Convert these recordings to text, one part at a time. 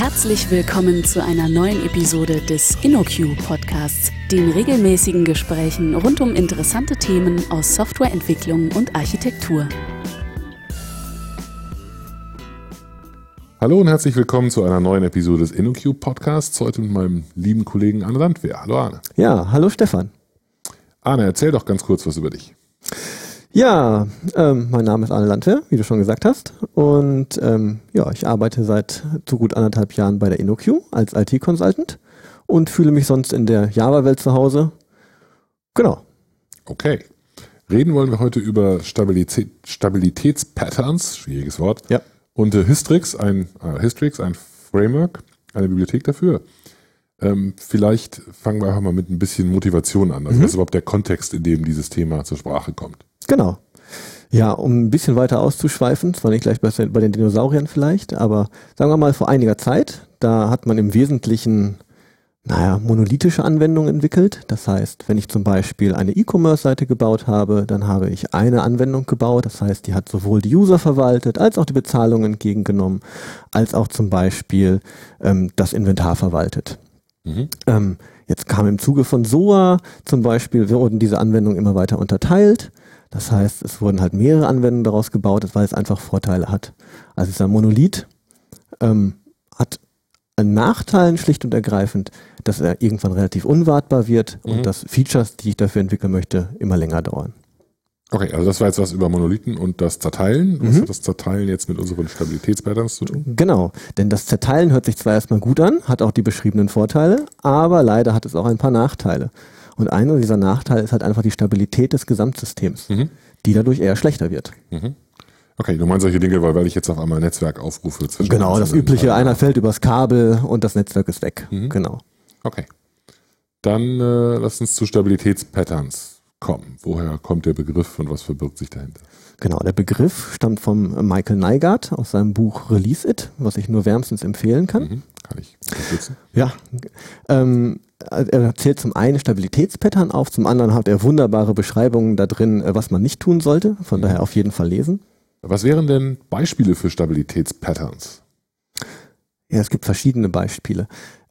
Herzlich willkommen zu einer neuen Episode des InnoQ Podcasts, den regelmäßigen Gesprächen rund um interessante Themen aus Softwareentwicklung und Architektur. Hallo und herzlich willkommen zu einer neuen Episode des InnoQ Podcasts. Heute mit meinem lieben Kollegen Arne Landwehr. Hallo Arne. Ja, hallo Stefan. Arne, erzähl doch ganz kurz was über dich. Ja, ähm, mein Name ist Arne Landwehr, wie du schon gesagt hast. Und ähm, ja, ich arbeite seit so gut anderthalb Jahren bei der InnoQ als IT-Consultant und fühle mich sonst in der Java-Welt zu Hause. Genau. Okay. Reden wollen wir heute über Stabilität, Stabilitätspatterns, schwieriges Wort. Ja. Und äh, Hystrix, ein, äh, Hystrix, ein Framework, eine Bibliothek dafür. Ähm, vielleicht fangen wir einfach mal mit ein bisschen Motivation an. Also Mhm. was ist überhaupt der Kontext, in dem dieses Thema zur Sprache kommt? Genau. Ja, um ein bisschen weiter auszuschweifen, zwar nicht gleich bei, den Dinosauriern vielleicht, aber sagen wir mal vor einiger Zeit, da hat man im Wesentlichen, naja, monolithische Anwendungen entwickelt. Das heißt, wenn ich zum Beispiel eine E-Commerce-Seite gebaut habe, dann habe ich eine Anwendung gebaut. Das heißt, die hat sowohl die User verwaltet, als auch die Bezahlung entgegengenommen, als auch zum Beispiel ähm, das Inventar verwaltet. Mhm. Ähm, jetzt kam im Zuge von SOA zum Beispiel, wurden diese Anwendungen immer weiter unterteilt. Das heißt, es wurden halt mehrere Anwendungen daraus gebaut, weil es einfach Vorteile hat. Also dieser Monolith ähm, hat einen Nachteil schlicht und ergreifend, dass er irgendwann relativ unwartbar wird Mhm. und dass Features, die ich dafür entwickeln möchte, immer länger dauern. Okay, also das war jetzt was über Monolithen und das Zerteilen. Was Mhm. hat das Zerteilen jetzt mit unseren Stabilitätspatterns zu tun? Genau, denn das Zerteilen hört sich zwar erstmal gut an, hat auch die beschriebenen Vorteile, aber leider hat es auch ein paar Nachteile. Und einer dieser Nachteile ist halt einfach die Stabilität des Gesamtsystems, Mhm. die dadurch eher schlechter wird. Mhm. Okay, du meinst solche Dinge, weil, weil ich jetzt auf einmal Netzwerk aufrufe. zwischen Genau, das übliche, einer fällt übers Kabel und das Netzwerk ist weg. Mhm. Genau. Okay. Dann äh, lass uns zu Stabilitätspatterns kommen. Woher kommt der Begriff und was verbirgt sich dahinter? Genau, der Begriff stammt vom Michael Neigart aus seinem Buch Release It, was ich nur wärmstens empfehlen kann. Mhm. Kann ich unterstützen? Ja, ähm, er zählt zum einen Stabilitätspattern auf, zum anderen hat er wunderbare Beschreibungen da drin, äh, was man nicht tun sollte. Von daher auf jeden Fall lesen. Was wären denn Beispiele für Stabilitätspatterns? Ja, es gibt verschiedene Beispiele.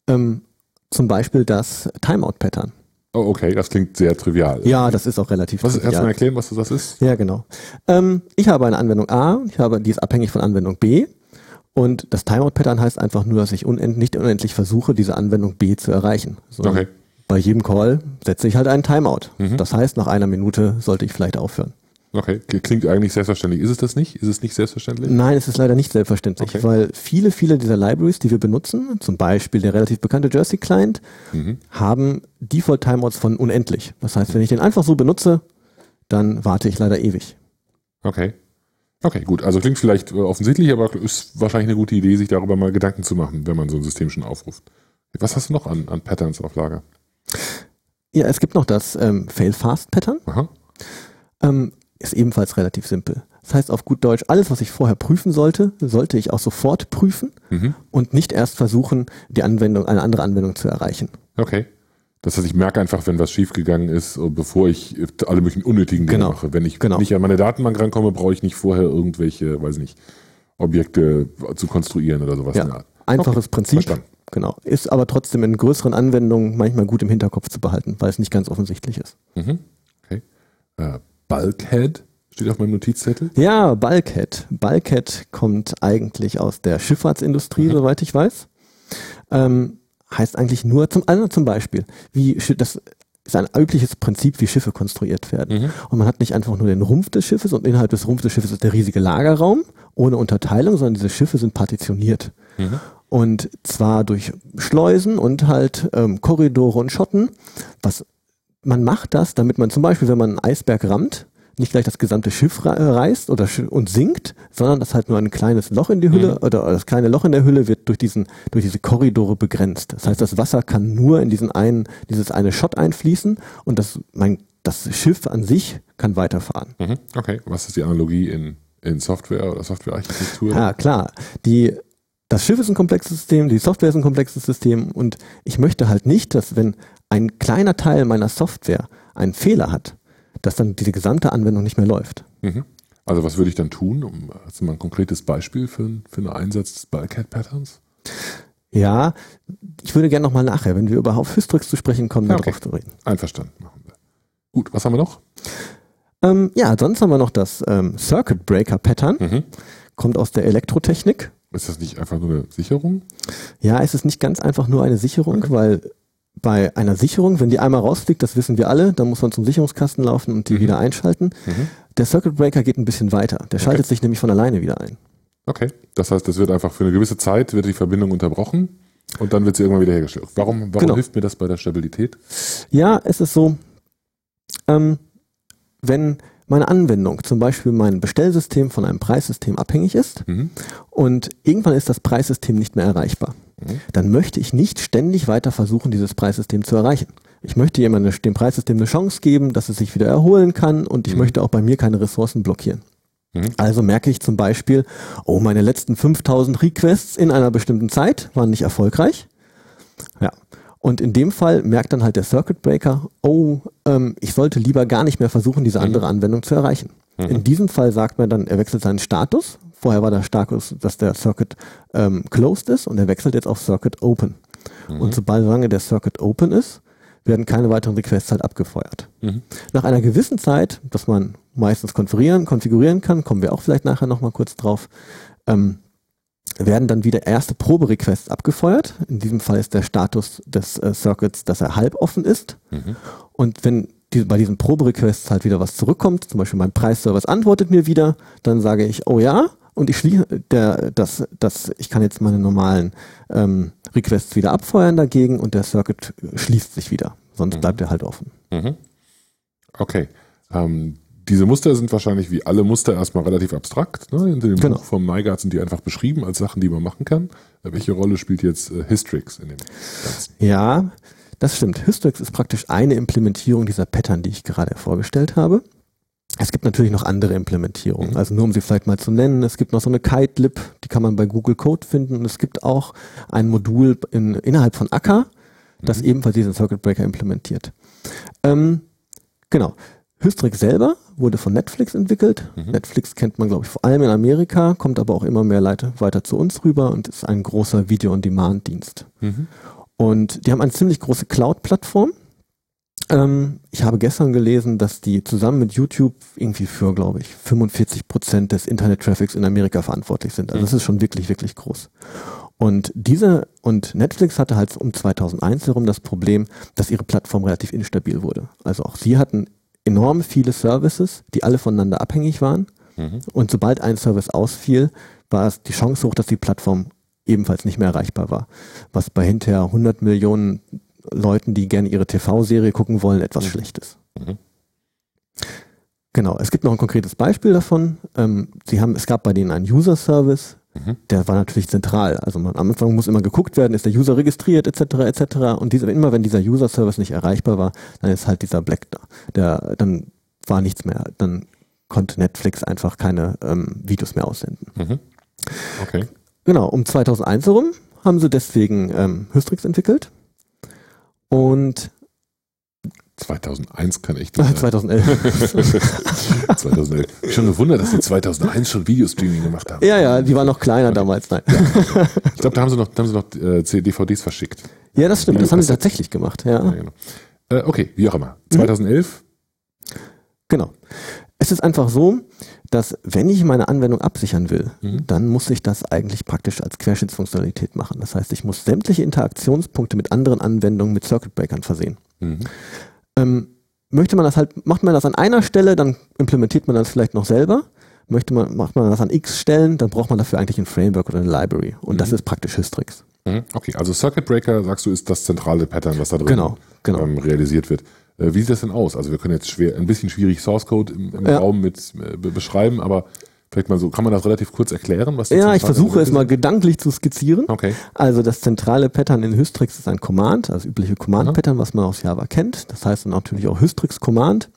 Ähm, zum Beispiel das Timeout-Pattern. Oh, okay, das klingt sehr trivial. Ja, das ist auch relativ Was, kannst du trivial. mir erklären, was das ist? Ja, genau. Ähm, ich habe eine Anwendung A, ich habe, die ist abhängig von Anwendung B. Und das Timeout-Pattern heißt einfach nur, dass ich unend, nicht unendlich versuche, diese Anwendung B zu erreichen. sondern Okay. Bei jedem Call setze ich halt einen Timeout. Mhm. Das heißt, nach einer Minute sollte ich vielleicht aufhören. Okay, klingt eigentlich selbstverständlich. Ist es das nicht? Ist es nicht selbstverständlich? Nein, es ist leider nicht selbstverständlich, Okay. weil viele, viele dieser Libraries, die wir benutzen, zum Beispiel der relativ bekannte Jersey Client, Mhm. haben Default Timeouts von unendlich. Das heißt, wenn ich den einfach so benutze, dann warte ich leider ewig. Okay. Okay, gut. Also klingt vielleicht äh, offensichtlich, aber ist wahrscheinlich eine gute Idee, sich darüber mal Gedanken zu machen, wenn man so ein System schon aufruft. Was hast du noch an, an Patterns auf Lager? Ja, es gibt noch das ähm, Fail-Fast-Pattern. Aha. Ähm, ist ebenfalls relativ simpel. Das heißt auf gut Deutsch, alles, was ich vorher prüfen sollte, sollte ich auch sofort prüfen Mhm. und nicht erst versuchen, die Anwendung, eine andere Anwendung zu erreichen. Okay. Das heißt, ich merke einfach, wenn was schiefgegangen ist, äh, bevor ich äh, alle möglichen unnötigen Dinge Genau. mache. Wenn ich Genau. nicht an meine Datenbank rankomme, brauche ich nicht vorher irgendwelche, weiß nicht, Objekte zu konstruieren oder sowas. Ja. Einfaches Okay, Prinzip. verstanden. Genau. Ist aber trotzdem in größeren Anwendungen manchmal gut im Hinterkopf zu behalten, weil es nicht ganz offensichtlich ist. Mhm. Okay. Äh, Bulkhead steht auf meinem Notizzettel. Ja, Bulkhead. Bulkhead kommt eigentlich aus der Schifffahrtsindustrie, Mhm. soweit ich weiß. Ähm, heißt eigentlich nur zum, also zum Beispiel, wie das ist ein übliches Prinzip, wie Schiffe konstruiert werden. Mhm. Und man hat nicht einfach nur den Rumpf des Schiffes und innerhalb des Rumpfs des Schiffes ist der riesige Lagerraum ohne Unterteilung, sondern diese Schiffe sind partitioniert. Mhm. Und zwar durch Schleusen und halt ähm, Korridore und Schotten. Was man macht das, damit man zum Beispiel, wenn man einen Eisberg rammt, nicht gleich das gesamte Schiff äh, reißt oder sch- und sinkt, sondern dass halt nur ein kleines Loch in die Hülle Mhm. oder das kleine Loch in der Hülle wird durch diesen durch diese Korridore begrenzt. Das heißt, das Wasser kann nur in diesen einen dieses eine Schott einfließen und das mein das Schiff an sich kann weiterfahren. Mhm. Okay. Was ist die Analogie in, in Software oder Softwarearchitektur? Ja, klar. Die, das Schiff ist ein komplexes System, die Software ist ein komplexes System und ich möchte halt nicht, dass wenn ein kleiner Teil meiner Software einen Fehler hat, dass dann diese gesamte Anwendung nicht mehr läuft. Mhm. Also was würde ich dann tun? Um, hast du mal ein konkretes Beispiel für, für einen Einsatz des Bulkhead-Patterns? Ja, ich würde gerne nochmal nachher, wenn wir über Hystrix zu sprechen kommen, Ja, darauf okay. zu reden. Einverstanden, machen wir. Gut, was haben wir noch? Ähm, ja, sonst haben wir noch das ähm, Circuit Breaker Pattern, Mhm. kommt aus der Elektrotechnik. Ist das nicht einfach nur eine Sicherung? Ja, es ist nicht ganz einfach nur eine Sicherung, weil bei einer Sicherung, wenn die einmal rausfliegt, das wissen wir alle, dann muss man zum Sicherungskasten laufen und die Mhm. wieder einschalten. Mhm. Der Circuit Breaker geht ein bisschen weiter. Der schaltet sich nämlich von alleine wieder ein. Okay. Das heißt, es wird einfach für eine gewisse Zeit wird die Verbindung unterbrochen und dann wird sie irgendwann wieder hergestellt. Warum, warum Genau. hilft mir das bei der Stabilität? Ja, es ist so, ähm, wenn meine Anwendung, zum Beispiel mein Bestellsystem von einem Preissystem abhängig ist Mhm. und irgendwann ist das Preissystem nicht mehr erreichbar, Mhm. dann möchte ich nicht ständig weiter versuchen, dieses Preissystem zu erreichen. Ich möchte jemandem dem Preissystem eine Chance geben, dass es sich wieder erholen kann und ich Mhm. möchte auch bei mir keine Ressourcen blockieren. Mhm. Also merke ich zum Beispiel, oh, meine letzten 5000 Requests in einer bestimmten Zeit waren nicht erfolgreich. Ja. Und in dem Fall merkt dann halt der Circuit Breaker, oh, ähm, ich sollte lieber gar nicht mehr versuchen, diese andere Anwendung zu erreichen. Mhm. In diesem Fall sagt man dann, er wechselt seinen Status. Vorher war der Status, dass der Circuit ähm, closed ist und er wechselt jetzt auf Circuit Open. Mhm. Und sobald solange der Circuit Open ist, werden keine weiteren Requests halt abgefeuert. Mhm. Nach einer gewissen Zeit, dass man meistens konfigurieren, konfigurieren kann, kommen wir auch vielleicht nachher nochmal kurz drauf, ähm, werden dann wieder erste Proberequests abgefeuert. In diesem Fall ist der Status des äh, Circuits, dass er halb offen ist. Mhm. Und wenn die, bei diesen Proberequests halt wieder was zurückkommt, zum Beispiel mein Preisservice antwortet mir wieder, dann sage ich, oh ja, und ich schließe, der, das, das, ich kann jetzt meine normalen ähm, Requests wieder abfeuern dagegen und der Circuit schließt sich wieder. Sonst Mhm. bleibt er halt offen. Mhm. Okay. Ähm, diese Muster sind wahrscheinlich wie alle Muster erstmal relativ abstrakt. Ne? In dem Genau. Buch vom Nygaard sind die einfach beschrieben als Sachen, die man machen kann. Äh, Welche Rolle spielt jetzt äh, Hystrix in dem Ganzen? Ja, das stimmt. Hystrix ist praktisch eine Implementierung dieser Pattern, die ich gerade vorgestellt habe. Es gibt natürlich noch andere Implementierungen. Mhm. Also nur um sie vielleicht mal zu nennen, es gibt noch so eine Kite-Lib, die kann man bei Google Code finden. Und es gibt auch ein Modul in, innerhalb von Akka, das Mhm. ebenfalls diesen Circuit Breaker implementiert. Ähm, genau. Hystrix selber wurde von Netflix entwickelt. Mhm. Netflix kennt man, glaube ich, vor allem in Amerika, kommt aber auch immer mehr Leute weiter zu uns rüber und ist ein großer Video-on-Demand-Dienst. Mhm. Und die haben eine ziemlich große Cloud-Plattform. Ähm, ich habe gestern gelesen, dass die zusammen mit YouTube irgendwie für, glaube ich, 45 Prozent des Internet-Traffics in Amerika verantwortlich sind. Also Mhm. das ist schon wirklich, wirklich groß. Und diese, und Netflix hatte halt um 2001 herum das Problem, dass ihre Plattform relativ instabil wurde. Also auch sie hatten enorm viele Services, die alle voneinander abhängig waren. Mhm. Und sobald ein Service ausfiel, war es die Chance hoch, dass die Plattform ebenfalls nicht mehr erreichbar war. Was bei hinterher 100 Millionen Leuten, die gerne ihre TV-Serie gucken wollen, etwas Mhm. schlecht ist. Mhm. Genau, es gibt noch ein konkretes Beispiel davon. Ähm, sie haben, es gab bei denen einen User-Service, Mhm. der war natürlich zentral. Also man, am Anfang muss immer geguckt werden, ist der User registriert, etc., etc. Und diese, immer wenn dieser User-Service nicht erreichbar war, dann ist halt dieser Black da. Der, dann war nichts mehr. Dann konnte Netflix einfach keine ähm, Videos mehr aussenden. Mhm. Okay. Genau, um 2001 herum haben sie deswegen ähm, Hystrix entwickelt. Und 2001 kann echt nicht sein. 2011. 2011. Ich schon gewundert, dass die 2001 schon Videostreaming gemacht haben. ja, ja, die war noch kleiner damals. Nein. Ich glaube, da haben sie noch, da haben sie noch äh, DVDs verschickt. Ja, das stimmt. Das haben sie tatsächlich gemacht. Ja. Ja, genau. Äh, okay, wie auch immer. Mhm. 2011. Genau. Es ist einfach so, dass wenn ich meine Anwendung absichern will, Mhm. dann muss ich das eigentlich praktisch als Querschnittsfunktionalität machen. Das heißt, ich muss sämtliche Interaktionspunkte mit anderen Anwendungen mit Circuit Breakern versehen. Mhm. Ähm, möchte man das halt, macht man das an einer Stelle, dann implementiert man das vielleicht noch selber. Möchte man, macht man das an x Stellen, dann braucht man dafür eigentlich ein Framework oder eine Library. Und das Mhm. ist praktisch Hystrix. Mhm. Okay, also Circuit Breaker, sagst du, ist das zentrale Pattern, was da drin Genau, genau. ähm, realisiert wird. Äh, wie sieht das denn aus? Also wir können jetzt schwer, ein bisschen schwierig Source Code im, im Ja. Raum mit äh, be- beschreiben, aber vielleicht mal so, kann man das relativ kurz erklären? Was Ja, ich versuche es mal gedanklich zu skizzieren. Okay. Also das zentrale Pattern in Hystrix ist ein Command, also übliche Command-Pattern, was man aus Java kennt. Das heißt dann natürlich auch Hystrix Command.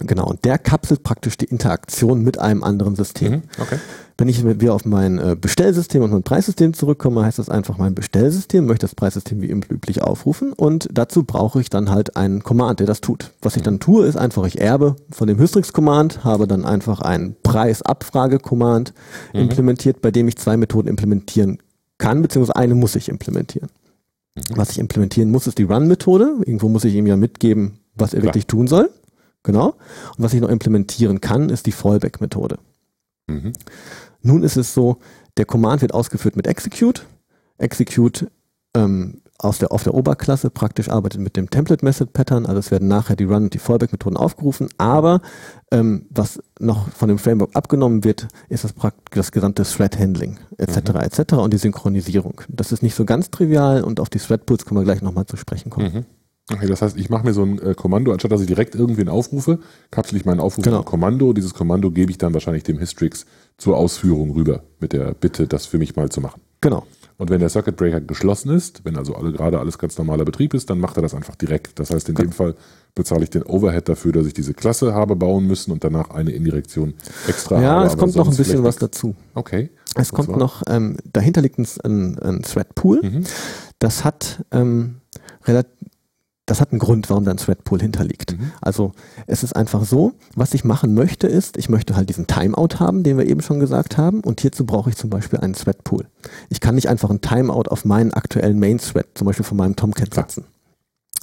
Genau, und der kapselt praktisch die Interaktion mit einem anderen System. Mhm. Okay. Wenn ich wieder auf mein äh, Bestellsystem und mein Preissystem zurückkomme, heißt das einfach mein Bestellsystem, möchte das Preissystem wie üblich aufrufen und dazu brauche ich dann halt einen Command, der das tut. Was ich dann tue, ist einfach, ich erbe von dem Hystrix-Command, habe dann einfach einen Preisabfrage-Command Mhm. implementiert, bei dem ich zwei Methoden implementieren kann, beziehungsweise eine muss ich implementieren. Was ich implementieren muss, ist die Run-Methode. Irgendwo muss ich ihm ja mitgeben, was er Klar. wirklich tun soll. Genau. Und was ich noch implementieren kann, ist die Fallback-Methode. Mhm. Nun ist es so, der Command wird ausgeführt mit Execute. Execute ähm, aus der, auf der Oberklasse praktisch arbeitet mit dem Template Method Pattern, also es werden nachher die Run- und die Fallback-Methoden aufgerufen, aber ähm, was noch von dem Framework abgenommen wird, ist das, das gesamte Thread-Handling etc. etc. und die Synchronisierung. Das ist nicht so ganz trivial und auf die Thread-Pools können wir gleich nochmal zu sprechen kommen. Mhm. Okay, das heißt, ich mache mir so ein äh, Kommando, anstatt dass ich direkt irgendwen aufrufe, kapsel ich meinen Aufruf Genau. in ein Kommando. Dieses Kommando gebe ich dann wahrscheinlich dem Histrix zur Ausführung rüber, mit der Bitte, das für mich mal zu machen. Genau. Und wenn der Circuit Breaker geschlossen ist, wenn also alle, gerade alles ganz normaler Betrieb ist, dann macht er das einfach direkt. Das heißt, in dem Fall bezahle ich den Overhead dafür, dass ich diese Klasse habe bauen müssen und danach eine Indirektion extra Ja, habe. es aber kommt noch ein bisschen was dazu. Okay. Es kommt zwar? noch, ähm, dahinter liegt ein, ein, ein Thread-Pool. Mhm. Das hat ähm, relativ das hat einen Grund, warum da ein Thread-Pool hinterliegt. Mhm. Also es ist einfach so, was ich machen möchte ist, ich möchte halt diesen Timeout haben, den wir eben schon gesagt haben und hierzu brauche ich zum Beispiel einen Thread-Pool. Ich kann nicht einfach einen Timeout auf meinen aktuellen Main-Thread, zum Beispiel von meinem Tomcat setzen.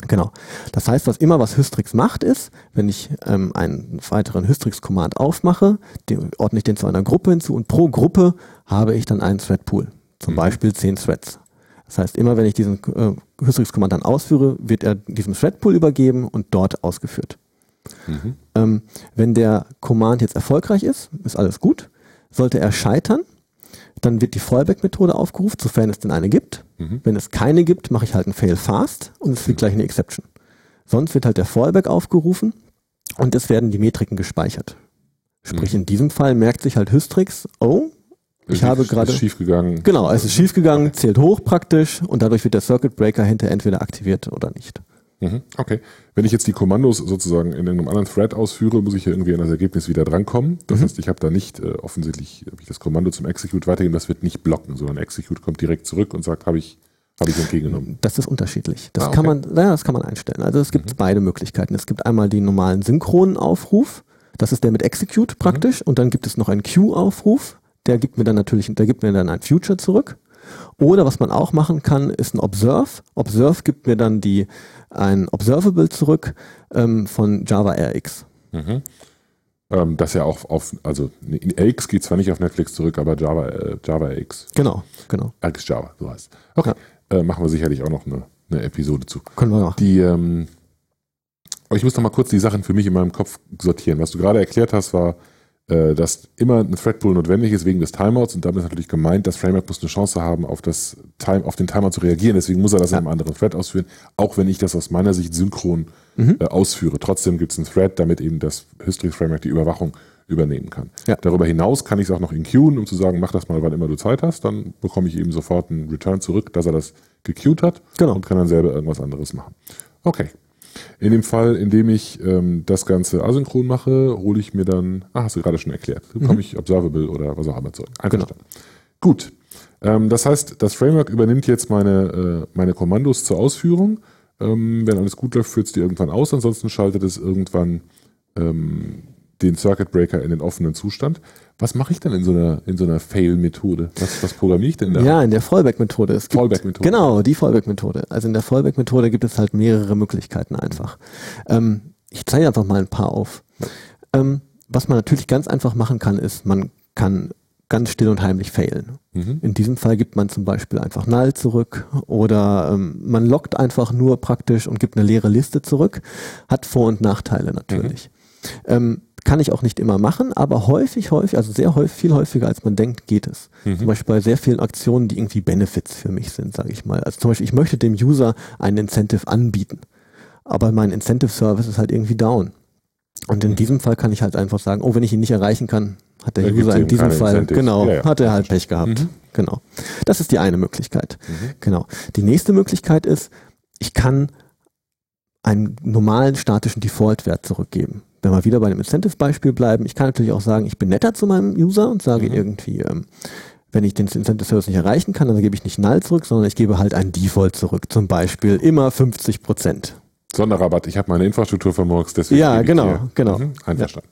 Genau. Das heißt, was immer was Hystrix macht, ist, wenn ich ähm, einen weiteren Hystrix-Command aufmache, den, ordne ich den zu einer Gruppe hinzu und pro Gruppe habe ich dann einen Thread-Pool. Zum Mhm. Beispiel zehn Threads. Das heißt, immer wenn ich diesen äh, Hystrix-Command dann ausführe, wird er diesem Thread-Pool übergeben und dort ausgeführt. Mhm. Ähm, wenn der Command jetzt erfolgreich ist, ist alles gut. Sollte er scheitern, dann wird die Fallback-Methode aufgerufen, sofern es denn eine gibt. Mhm. Wenn es keine gibt, mache ich halt ein Fail fast und es wird gleich eine Exception. Sonst wird halt der Fallback aufgerufen und es werden die Metriken gespeichert. Sprich, Mhm. in diesem Fall merkt sich halt Hystrix, oh, ich habe schief- gerade- Ist schief gegangen. genau, es ist schiefgegangen, zählt hoch praktisch und dadurch wird der Circuit Breaker hinter entweder aktiviert oder nicht. Mhm. Okay. Wenn ich jetzt die Kommandos sozusagen in einem anderen Thread ausführe, muss ich ja irgendwie an das Ergebnis wieder drankommen. Das Mhm. heißt, ich habe da nicht äh, offensichtlich ich das Kommando zum Execute weitergeben, das wird nicht blocken, sondern Execute kommt direkt zurück und sagt, habe ich, habe ich entgegengenommen. Das ist unterschiedlich. Das Ah, kann okay. man, ja, das kann man einstellen. Also es gibt Mhm. beide Möglichkeiten. Es gibt einmal den normalen synchronen Aufruf. Das ist der mit Execute praktisch. Und dann gibt es noch einen Queue-Aufruf. Der gibt mir dann natürlich, der gibt mir dann ein Future zurück. Oder was man auch machen kann, ist ein Observe. Observe gibt mir dann die, ein Observable zurück ähm, von Java RX. Mhm. Ähm, das ja auch auf, also in AX geht zwar nicht auf Netflix zurück, aber Java, äh, Java AX, Genau, genau. AX Java, so heißt es. Okay. Äh, machen wir sicherlich auch noch eine, eine Episode zu. Können wir machen. Die, ähm, ich muss noch mal kurz die Sachen für mich in meinem Kopf sortieren. Was du gerade erklärt hast, war, dass immer ein Threadpool notwendig ist wegen des Timeouts und damit ist natürlich gemeint, das Framework muss eine Chance haben, auf, das Time, auf den Timeout zu reagieren. Deswegen muss er das in einem anderen Thread ausführen, auch wenn ich das aus meiner Sicht synchron Mhm. äh, ausführe. Trotzdem gibt es einen Thread, damit eben das History Framework die Überwachung übernehmen kann. Ja. Darüber hinaus kann ich es auch noch in queuen, um zu sagen, mach das mal, wann immer du Zeit hast. Dann bekomme ich eben sofort einen Return zurück, dass er das gequeued hat Genau. und kann dann selber irgendwas anderes machen. Okay. In dem Fall, in dem ich ähm, das Ganze asynchron mache, hole ich mir dann, ah, hast du gerade schon erklärt, bekomme ich Observable oder was auch immer zurück. Einverstanden. Gut. Ähm, das heißt, das Framework übernimmt jetzt meine, äh, meine Kommandos zur Ausführung. Ähm, wenn alles gut läuft, führt es die irgendwann aus, ansonsten schaltet es irgendwann ähm, den Circuit Breaker in den offenen Zustand. Was mache ich denn in so einer, in so einer Fail-Methode? Was, was programmiere ich denn da? Ja, in der Fallback-Methode. Fallback-Methode. Genau, die Fallback-Methode. Also in der Fallback-Methode gibt es halt mehrere Möglichkeiten einfach. Ähm, ich zeige einfach mal ein paar auf. Ähm, was man natürlich ganz einfach machen kann, ist, man kann ganz still und heimlich failen. Mhm. In diesem Fall gibt man zum Beispiel einfach null zurück oder ähm, man loggt einfach nur praktisch und gibt eine leere Liste zurück. Hat Vor- und Nachteile natürlich. Ähm, kann ich auch nicht immer machen, aber häufig, häufig, also sehr häufig, viel häufiger als man denkt, geht es. Mhm. Zum Beispiel bei sehr vielen Aktionen, die irgendwie Benefits für mich sind, sage ich mal. Also zum Beispiel, ich möchte dem User einen Incentive anbieten, aber mein Incentive Service ist halt irgendwie down. Und in Mhm. diesem Fall kann ich halt einfach sagen, oh, wenn ich ihn nicht erreichen kann, hat der Da User in diesem Fall, Incentives. genau, Ja, ja. hat er halt Pech gehabt. Mhm. Genau. Das ist die eine Möglichkeit. Mhm. Genau. Die nächste Möglichkeit ist, ich kann einen normalen statischen Default-Wert zurückgeben. Wenn wir wieder bei dem Incentive-Beispiel bleiben, ich kann natürlich auch sagen, ich bin netter zu meinem User und sage Mhm. irgendwie, ähm, wenn ich den Incentive Service nicht erreichen kann, dann gebe ich nicht null zurück, sondern ich gebe halt ein Default zurück. Zum Beispiel immer 50 Prozent. Sonderrabatt, ich habe meine Infrastruktur vermurkst, deswegen. Ja, genau, genau. Mhm, einverstanden.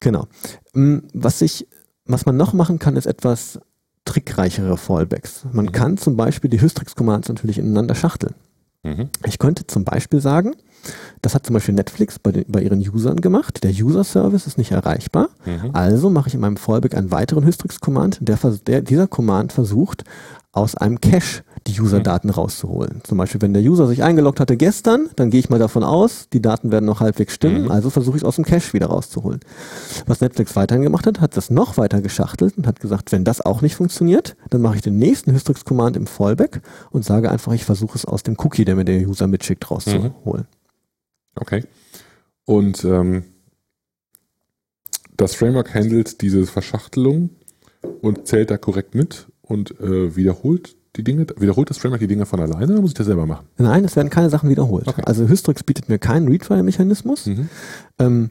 Genau. Mm, Was ich, was man noch machen kann, ist etwas trickreichere Fallbacks. Man mhm. kann zum Beispiel die Hystrix-Commands natürlich ineinander schachteln. Mhm. Ich könnte zum Beispiel sagen, das hat zum Beispiel Netflix bei, den, bei ihren Usern gemacht. Der User-Service ist nicht erreichbar. Mhm. Also mache ich in meinem Fallback einen weiteren Hystrix-Command. Der, der, dieser Command versucht, aus einem Cache die User-Daten mhm. rauszuholen. Zum Beispiel, wenn der User sich eingeloggt hatte gestern, dann gehe ich mal davon aus, die Daten werden noch halbwegs stimmen, mhm. also versuche ich es aus dem Cache wieder rauszuholen. Was Netflix weiterhin gemacht hat, hat das noch weiter geschachtelt und hat gesagt, wenn das auch nicht funktioniert, dann mache ich den nächsten Hystrix-Command im Fallback und sage einfach, ich versuche es aus dem Cookie, der mir der User mitschickt, rauszuholen. Mhm. Okay. Und ähm, das Framework handelt diese Verschachtelung und zählt da korrekt mit und äh, wiederholt die Dinge, wiederholt das Framework die Dinge von alleine oder muss ich das selber machen? Nein, es werden keine Sachen wiederholt. Okay. Also Hystrix bietet mir keinen Retry-Mechanismus. Mhm. Ähm,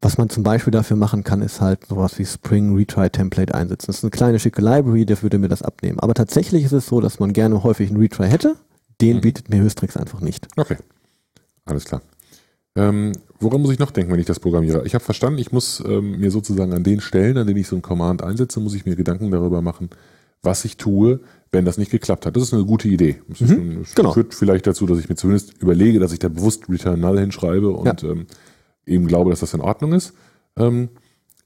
was man zum Beispiel dafür machen kann, ist halt sowas wie Spring Retry Template einsetzen. Das ist eine kleine schicke Library, der würde mir das abnehmen. Aber tatsächlich ist es so, dass man gerne häufig einen Retry hätte. Den mhm. bietet mir Hystrix einfach nicht. Okay. Alles klar. Ähm, woran muss ich noch denken, wenn ich das programmiere? Ich habe verstanden, ich muss ähm, mir sozusagen an den Stellen, an denen ich so ein Command einsetze, muss ich mir Gedanken darüber machen, was ich tue, wenn das nicht geklappt hat. Das ist eine gute Idee. Das, mhm, das genau. führt vielleicht dazu, dass ich mir zumindest überlege, dass ich da bewusst Return Null hinschreibe und ja. ähm, eben glaube, dass das in Ordnung ist. Ähm,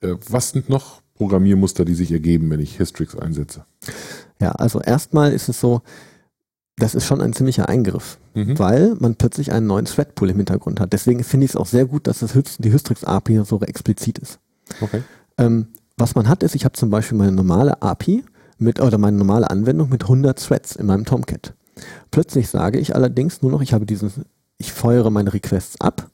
äh, was sind noch Programmiermuster, die sich ergeben, wenn ich Hystrix einsetze? Ja, also erstmal ist es so, das ist schon ein ziemlicher Eingriff, mhm. weil man plötzlich einen neuen Threadpool im Hintergrund hat. Deswegen finde ich es auch sehr gut, dass das die Hystrix API so explizit ist. Okay. Ähm, was man hat, ist, ich habe zum Beispiel meine normale API mit, oder meine normale Anwendung mit 100 Threads in meinem Tomcat. Plötzlich sage ich allerdings nur noch, ich habe diesen, ich feuere meine Requests ab,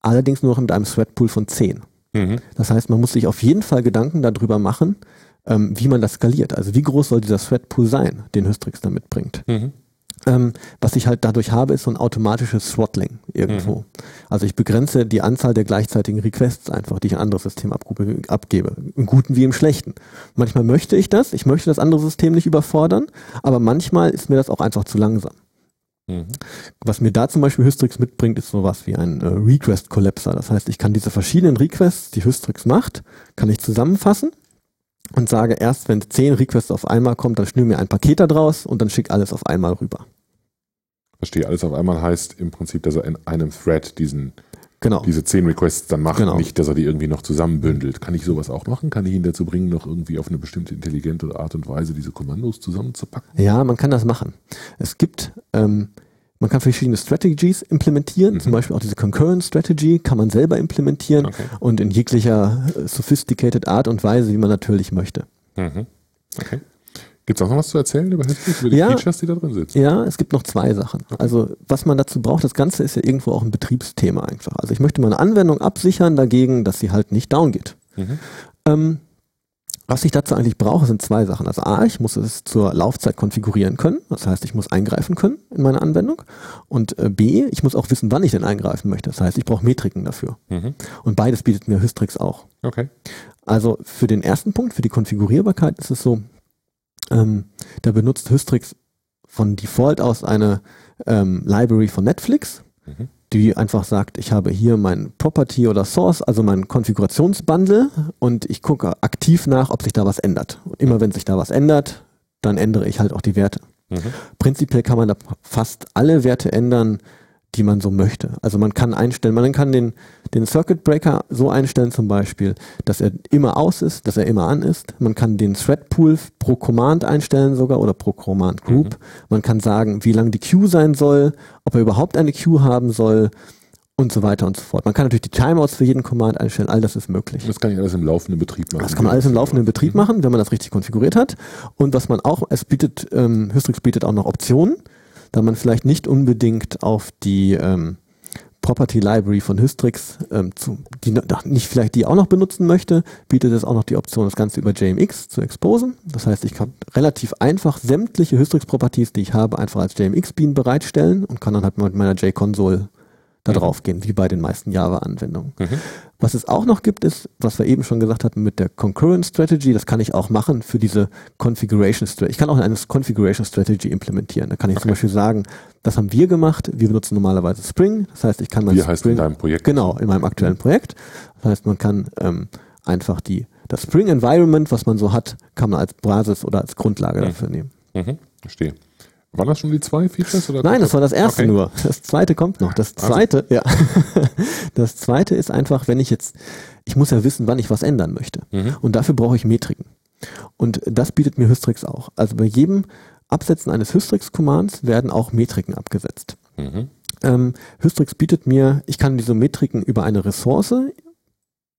allerdings nur noch mit einem Threadpool von 10. Mhm. Das heißt, man muss sich auf jeden Fall Gedanken darüber machen, ähm, wie man das skaliert. Also wie groß soll dieser Threadpool sein, den Hystrix da mitbringt. Mhm. Ähm, was ich halt dadurch habe, ist so ein automatisches Throttling irgendwo. Mhm. Also ich begrenze die Anzahl der gleichzeitigen Requests einfach, die ich ein anderes System abgebe. Im Guten wie im Schlechten. Manchmal möchte ich das, ich möchte das andere System nicht überfordern, aber manchmal ist mir das auch einfach zu langsam. Mhm. Was mir da zum Beispiel Hystrix mitbringt, ist sowas wie ein äh, Request-Collapser. Das heißt, ich kann diese verschiedenen Requests, die Hystrix macht, kann ich zusammenfassen und sage erst, wenn zehn Requests auf einmal kommt, dann schnür mir ein Paket da draus und dann schick alles auf einmal rüber. Verstehe, alles auf einmal heißt im Prinzip, dass er in einem Thread diesen genau. diese zehn Requests dann macht, genau. nicht, dass er die irgendwie noch zusammenbündelt. Kann ich sowas auch machen? Kann ich ihn dazu bringen, noch irgendwie auf eine bestimmte intelligente Art und Weise diese Kommandos zusammenzupacken? Ja, man kann das machen. Es gibt ähm, man kann verschiedene Strategies implementieren, mhm. zum Beispiel auch diese Concurrent Strategy kann man selber implementieren okay. und in jeglicher äh, sophisticated Art und Weise, wie man natürlich möchte. Mhm. Okay. Gibt es auch noch was zu erzählen über Headspace, über die ja, Features, die da drin sitzen? Ja, es gibt noch zwei Sachen. Okay. Also was man dazu braucht, das Ganze ist ja irgendwo auch ein Betriebsthema einfach. Also ich möchte meine Anwendung absichern dagegen, dass sie halt nicht down geht. Mhm. Ähm, was ich dazu eigentlich brauche, sind zwei Sachen. Also A, ich muss es zur Laufzeit konfigurieren können. Das heißt, ich muss eingreifen können in meine Anwendung. Und äh, B, ich muss auch wissen, wann ich denn eingreifen möchte. Das heißt, ich brauche Metriken dafür. Mhm. Und beides bietet mir Hystrix auch. Okay. Also für den ersten Punkt, für die Konfigurierbarkeit ist es so, ähm, da benutzt Hystrix von Default aus eine ähm, Library von Netflix. Mhm die einfach sagt, ich habe hier mein Property oder Source, also mein Konfigurationsbundle und ich gucke aktiv nach, ob sich da was ändert. Und immer wenn sich da was ändert, dann ändere ich halt auch die Werte. Mhm. Prinzipiell kann man da fast alle Werte ändern, die man so möchte. Also man kann einstellen, man kann den, den Circuit Breaker so einstellen zum Beispiel, dass er immer aus ist, dass er immer an ist. Man kann den Thread Pool pro Command einstellen sogar oder pro Command Group. Mhm. Man kann sagen, wie lang die Queue sein soll, ob er überhaupt eine Queue haben soll und so weiter und so fort. Man kann natürlich die Timeouts für jeden Command einstellen, all das ist möglich. Das kann ich alles im laufenden Betrieb machen. Das kann man alles im laufenden Betrieb mhm. machen, wenn man das richtig konfiguriert hat. Und was man auch, es bietet, ähm, Hystrix bietet auch noch Optionen da man vielleicht nicht unbedingt auf die ähm, Property Library von Hystrix, ähm, zu, die nicht vielleicht die auch noch benutzen möchte, bietet es auch noch die Option, das Ganze über JMX zu exposen. Das heißt, ich kann relativ einfach sämtliche Hystrix-Properties, die ich habe, einfach als JMX-Bean bereitstellen und kann dann halt mit meiner JConsole da mhm. drauf gehen, wie bei den meisten Java-Anwendungen. Mhm. Was es auch noch gibt, ist, was wir eben schon gesagt hatten mit der Concurrent Strategy, das kann ich auch machen für diese Configuration Strategy. Ich kann auch eine Configuration Strategy implementieren. Da kann ich okay. zum Beispiel sagen, das haben wir gemacht, wir benutzen normalerweise Spring, das heißt, ich kann mein Wie heißt in deinem Projekt? Genau, in meinem aktuellen Projekt. Das heißt, man kann ähm, einfach die das Spring Environment, was man so hat, kann man als Basis oder als Grundlage Mhm. dafür nehmen. Mhm. Verstehe. Waren das schon die zwei Features? Oder Nein, das war das erste Okay. nur. Das zweite kommt noch. Das Also- zweite, ja. Das zweite ist einfach, wenn ich jetzt, ich muss ja wissen, wann ich was ändern möchte. Mhm. Und dafür brauche ich Metriken. Und das bietet mir Hystrix auch. Also bei jedem Absetzen eines Hystrix-Commands werden auch Metriken abgesetzt. Mhm. Ähm, Hystrix bietet mir, ich kann diese Metriken über eine Ressource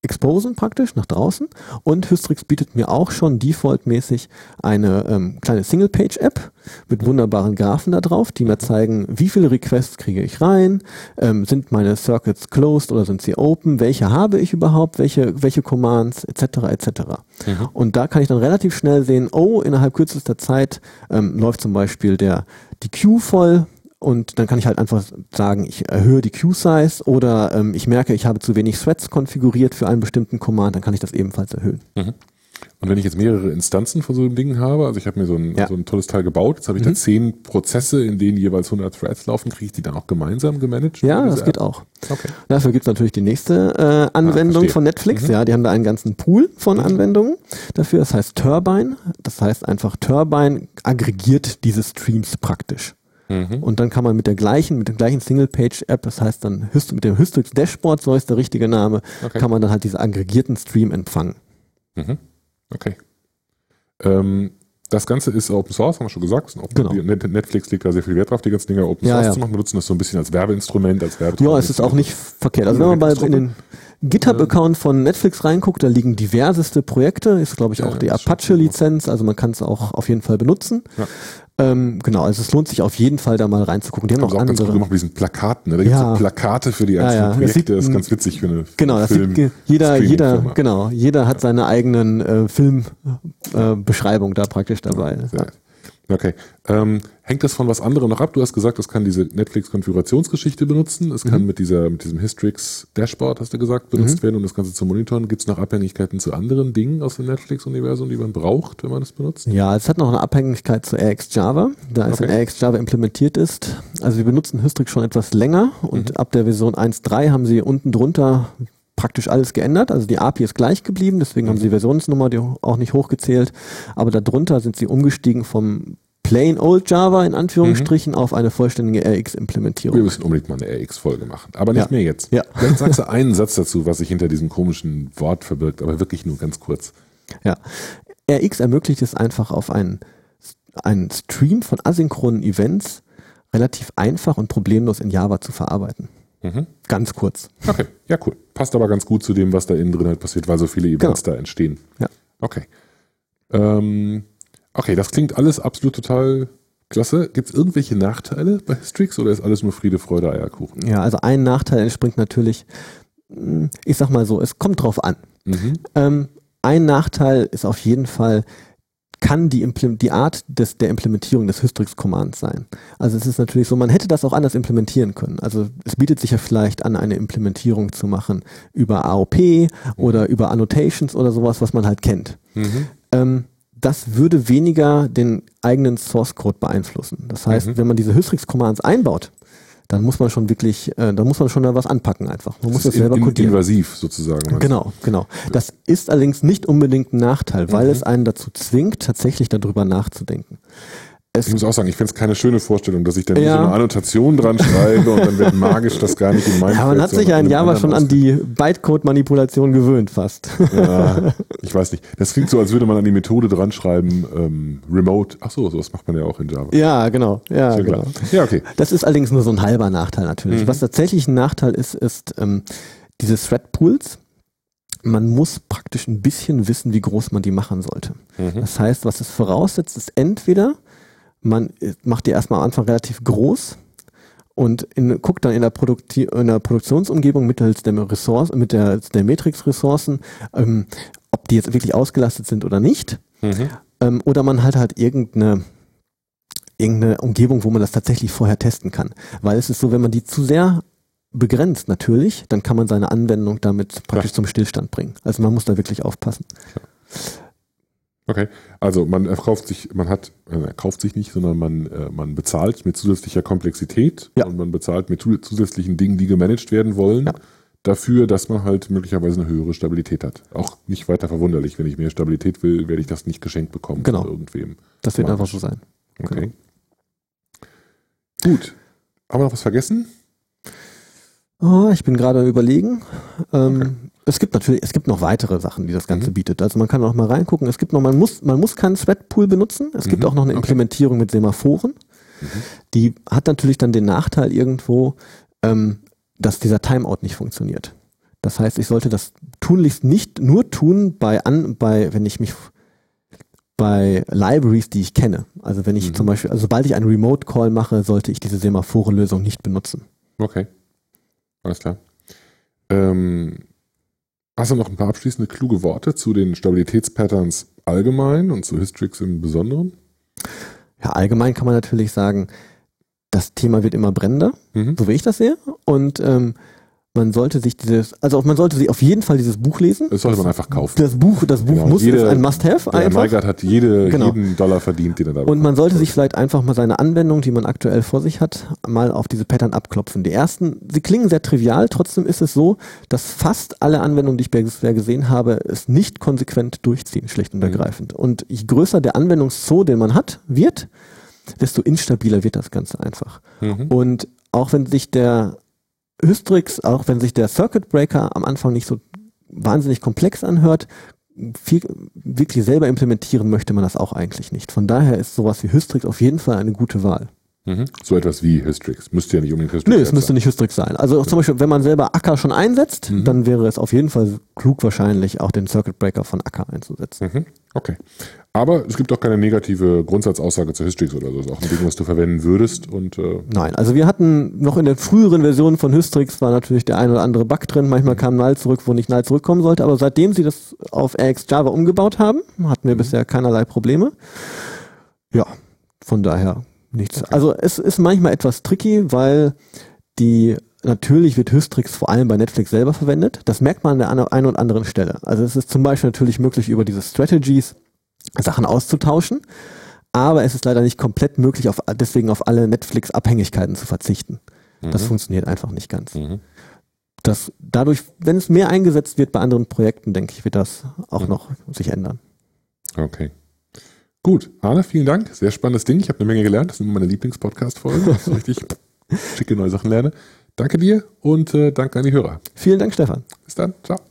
exposen praktisch nach draußen und Hystrix bietet mir auch schon defaultmäßig eine ähm, kleine Single-Page-App mit wunderbaren Graphen da drauf, die mir zeigen, wie viele Requests kriege ich rein, ähm, sind meine Circuits closed oder sind sie open, welche habe ich überhaupt, welche, welche Commands etc. etc. Mhm. Und da kann ich dann relativ schnell sehen, oh, innerhalb kürzester Zeit ähm, läuft zum Beispiel der, die Queue voll und dann kann ich halt einfach sagen, ich erhöhe die Queue-Size oder ähm, ich merke, ich habe zu wenig Threads konfiguriert für einen bestimmten Command, dann kann ich das ebenfalls erhöhen. Und wenn ich jetzt mehrere Instanzen von so einem Ding habe, also ich habe mir so ein, Ja. so ein tolles Teil gebaut, jetzt habe ich da zehn Prozesse, in denen jeweils 100 Threads laufen, kriege ich die dann auch gemeinsam gemanagt? Ja, das diese geht App? auch. Okay. Dafür gibt es natürlich die nächste äh, Anwendung verstehe. von Netflix. Ja, die haben da einen ganzen Pool von Anwendungen dafür. Das heißt Turbine. Das heißt einfach Turbine aggregiert diese Streams praktisch. Mhm. Und dann kann man mit der gleichen, mit der gleichen Single-Page-App, das heißt dann mit dem Hystrix Dashboard, so ist der richtige Name, Okay. kann man dann halt diese aggregierten Stream empfangen. Mhm. Okay. Ähm, das Ganze ist Open Source, haben wir schon gesagt. Genau. die- Net- Netflix legt da sehr viel Wert drauf, die ganzen Dinger Open Ja, Source ja. zu machen. Wir nutzen das so ein bisschen als Werbeinstrument, als Werbetool. Ja, es ist auch nicht verkehrt. Also wenn man bei in den GitHub-Account von Netflix reinguckt, da liegen diverseste Projekte, ist glaube ich Ja, auch die ist schon Apache-Lizenz, also man kann es auch auf jeden Fall benutzen. Ja. Ähm, genau, also es lohnt sich auf jeden Fall da mal reinzugucken. Die haben Haben auch auch ganz gut andere. gemacht mit diesen Plakaten. Ne? Da gibt es Ja. so Plakate für die Ja, einzelnen ja. Das Projekte. sieht- Das ist ganz witzig für eine Genau, das Film sieht jeder, jeder, genau, jeder hat seine eigenen äh, Filmbeschreibung äh, da praktisch dabei. Sehr. Okay. Ähm, hängt das von was anderem noch ab? Du hast gesagt, es kann diese Netflix-Konfigurationsgeschichte benutzen. Es Mhm. kann mit dieser, mit diesem Hystrix Dashboard, hast du gesagt, benutzt werden, um das Ganze zu monitoren. Gibt es noch Abhängigkeiten zu anderen Dingen aus dem Netflix-Universum, die man braucht, wenn man das benutzt? Ja, es hat noch eine Abhängigkeit zu RX Java, da es Okay. in RX Java implementiert ist. Also wir benutzen Hystrix schon etwas länger und Mhm. ab der Version 1.3 haben sie unten drunter praktisch alles geändert. Also die API ist gleich geblieben, deswegen haben sie die Versionsnummer die auch nicht hochgezählt. Aber darunter sind sie umgestiegen vom plain old Java in Anführungsstrichen auf eine vollständige Wir RX-Implementierung. müssen unbedingt mal eine RX-Folge machen. Aber nicht Ja. mehr jetzt. Ja. Vielleicht sagst du einen Satz dazu, was sich hinter diesem komischen Wort verbirgt, aber wirklich nur ganz kurz. Ja. RX ermöglicht es einfach auf einen, einen Stream von asynchronen Events relativ einfach und problemlos in Java zu verarbeiten. Mhm. Ganz kurz. Okay, ja, cool. Passt aber ganz gut zu dem, was da innen drin halt passiert, weil so viele Events da entstehen. Ja. Okay. Ähm, okay, das klingt alles absolut total klasse. Gibt es irgendwelche Nachteile bei Strix oder ist alles nur Friede, Freude, Eierkuchen? Ja, also ein Nachteil entspringt natürlich, mh, ich sag mal so, es kommt drauf an. Mhm. Ähm, ein Nachteil ist auf jeden Fall, kann die, die Art des, der Implementierung des Hystrix-Commands sein. Also es ist natürlich so, man hätte das auch anders implementieren können. Also es bietet sich ja vielleicht an, eine Implementierung zu machen über AOP oder über Annotations oder sowas, was man halt kennt. Mhm. Ähm, das würde weniger den eigenen Source Code beeinflussen. Das heißt, Mhm. wenn man diese Hystrix-Commands einbaut, dann muss man schon wirklich, äh, dann muss man schon da was anpacken einfach. Man muss das, selber in, codieren. invasiv sozusagen. Genau, genau. Das ist allerdings nicht unbedingt ein Nachteil, weil Mhm. es einen dazu zwingt, tatsächlich darüber nachzudenken. Es, Ich muss auch sagen, ich finde es keine schöne Vorstellung, dass ich dann Ja. so eine Annotation dran schreibe und dann wird magisch das gar nicht in meinem ja, man Thread, hat sich ja in Java schon an die Bytecode-Manipulation gewöhnt fast. Ja, ich weiß nicht. Das klingt so, als würde man an die Methode dran schreiben, ähm, Remote. Ach so, sowas macht man ja auch in Java. ja, genau. Ja, Schon genau. Ja, okay. Das ist allerdings nur so ein halber Nachteil natürlich. Mhm. Was tatsächlich ein Nachteil ist, ist ähm, diese Thread Pools. Man muss praktisch ein bisschen wissen, wie groß man die machen sollte. Mhm. Das heißt, was es voraussetzt, ist entweder man äh, macht die erstmal am Anfang relativ groß und in, guckt dann in der, Produkti in der Produktionsumgebung mittels der Ressource, mit der, der Matrix-Ressourcen, ähm, ob die jetzt wirklich ausgelastet sind oder nicht. Mhm. Ähm, oder man halt halt irgendeine, irgendeine Umgebung, wo man das tatsächlich vorher testen kann. Weil es ist so, wenn man die zu sehr begrenzt natürlich, dann kann man seine Anwendung damit praktisch Ja. zum Stillstand bringen. Also man muss da wirklich aufpassen. Okay. Also man erkauft sich, man hat, äh, kauft sich nicht, sondern man, äh, man bezahlt mit zusätzlicher Komplexität Ja. und man bezahlt mit zu- zusätzlichen Dingen, die gemanagt werden wollen. Ja. dafür, dass man halt möglicherweise eine höhere Stabilität hat. Auch nicht weiter verwunderlich. Wenn ich mehr Stabilität will, werde ich das nicht geschenkt bekommen Genau. von irgendwem. Das wird einfach so sein. Okay. Gut. Haben wir noch was vergessen? Oh, ich bin gerade überlegen. Ähm, Es gibt natürlich, es gibt noch weitere Sachen, die das Ganze Mhm. bietet. Also man kann auch mal reingucken. Es gibt noch, man muss, man muss keinen Threadpool benutzen. Es gibt Mhm. auch noch eine Okay. Implementierung mit Semaphoren. Die hat natürlich dann den Nachteil irgendwo, ähm, dass dieser Timeout nicht funktioniert. Das heißt, ich sollte das tunlichst nicht nur tun bei an, bei, wenn ich mich bei Libraries, die ich kenne. Also wenn ich Mhm. zum Beispiel, also sobald ich einen Remote Call mache, sollte ich diese Semaphorenlösung nicht benutzen. Okay. Alles klar. Ähm, hast du noch ein paar abschließende kluge Worte zu den Stabilitätspatterns allgemein und zu Hystrix im Besonderen? Ja, allgemein kann man natürlich sagen, das Thema wird immer brennender, Mhm. so wie ich das sehe. Und ähm, man sollte sich dieses, also man sollte sich auf jeden Fall dieses Buch lesen. Das sollte man einfach kaufen. Das Buch, das Buch Genau, muss jede- ist ein Must-have Der einfach. Neigert hat jede, Genau. jeden Dollar verdient, den er da Und man bekommt. sollte sich vielleicht einfach mal seine Anwendung, die man aktuell vor sich hat, mal auf diese Pattern abklopfen. Die ersten, sie klingen sehr trivial, trotzdem ist es so, dass fast alle Anwendungen, die ich bisher gesehen habe, es nicht konsequent durchziehen, schlicht und Mhm. ergreifend. Und je größer der Anwendungszoo, den man hat, wird, desto instabiler wird das Ganze einfach. Mhm. Und auch wenn sich der Hystrix, auch wenn sich der Circuit Breaker am Anfang nicht so wahnsinnig komplex anhört, viel, wirklich selber implementieren möchte man das auch eigentlich nicht. Von daher ist sowas wie Hystrix auf jeden Fall eine gute Wahl. Mhm. So etwas wie Hystrix. Müsste ja nicht unbedingt Hystrix Nö, es sein. müsste nicht Hystrix sein. Also zum Beispiel, wenn man selber Acker schon einsetzt, Mhm. dann wäre es auf jeden Fall klug wahrscheinlich auch den Circuit Breaker von Acker einzusetzen. Mhm. Okay. Aber es gibt auch keine negative Grundsatzaussage zu Hystrix oder so. Das ist auch ein Ding, was du verwenden würdest. Und äh, Nein, also wir hatten noch in den früheren Versionen von Hystrix war natürlich der ein oder andere Bug drin. Manchmal kam Null zurück, wo nicht Null zurückkommen sollte. Aber seitdem sie das auf AX Java umgebaut haben, hatten wir bisher keinerlei Probleme. Ja, von daher nichts. Also es ist manchmal etwas tricky, weil die Natürlich wird Hystrix vor allem bei Netflix selber verwendet. Das merkt man an der einen oder anderen Stelle. Also es ist zum Beispiel natürlich möglich, über diese Strategies Sachen auszutauschen. Aber es ist leider nicht komplett möglich, auf, deswegen auf alle Netflix-Abhängigkeiten zu verzichten. Das Mhm. funktioniert einfach nicht ganz. mhm. Das dadurch, wenn es mehr eingesetzt wird bei anderen Projekten, denke ich, wird das auch Mhm. noch sich ändern. Okay. Gut, Arne, vielen Dank. Sehr spannendes Ding. Ich habe eine Menge gelernt. Das sind meine Lieblings-Podcast-Folgen, wo ich richtig schicke neue Sachen lerne. Danke dir und äh, danke an die Hörer. Vielen Dank, Stefan. Bis dann. Ciao.